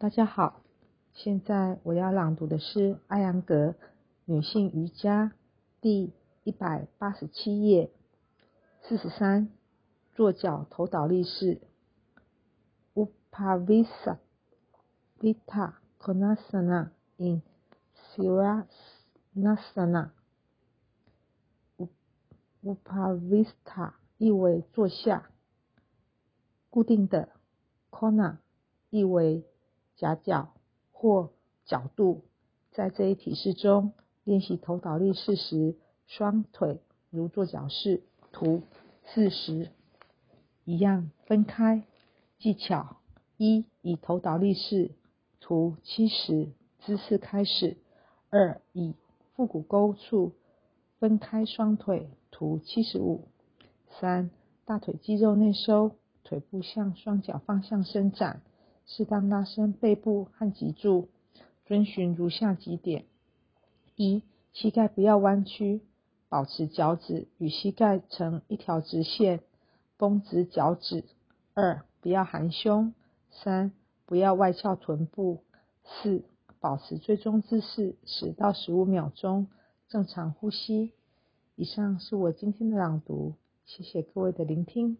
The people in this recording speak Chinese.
大家好，现在我要朗读的是艾扬格女性瑜伽第一百八十七页四十三坐脚头倒立式 Upavissa Vita Konasana in Sirasana Upavista 意为坐下，固定的 Kona 意为夹角或角度，在这一体式中练习头倒立式时，双腿如做脚式。图四十一样分开。技巧一：以头倒立式图七十姿势开始。二：以腹股沟处分开双腿。图七十五。三：大腿肌肉内收，腿部向双脚方向伸展。适当拉伸背部和脊柱，遵循如下几点：一、膝盖不要弯曲，保持脚趾与膝盖成一条直线，绷直脚趾；二、不要含胸；三、不要外翘臀部；四、保持最终姿势十到十五秒钟，正常呼吸。以上是我今天的朗读，谢谢各位的聆听。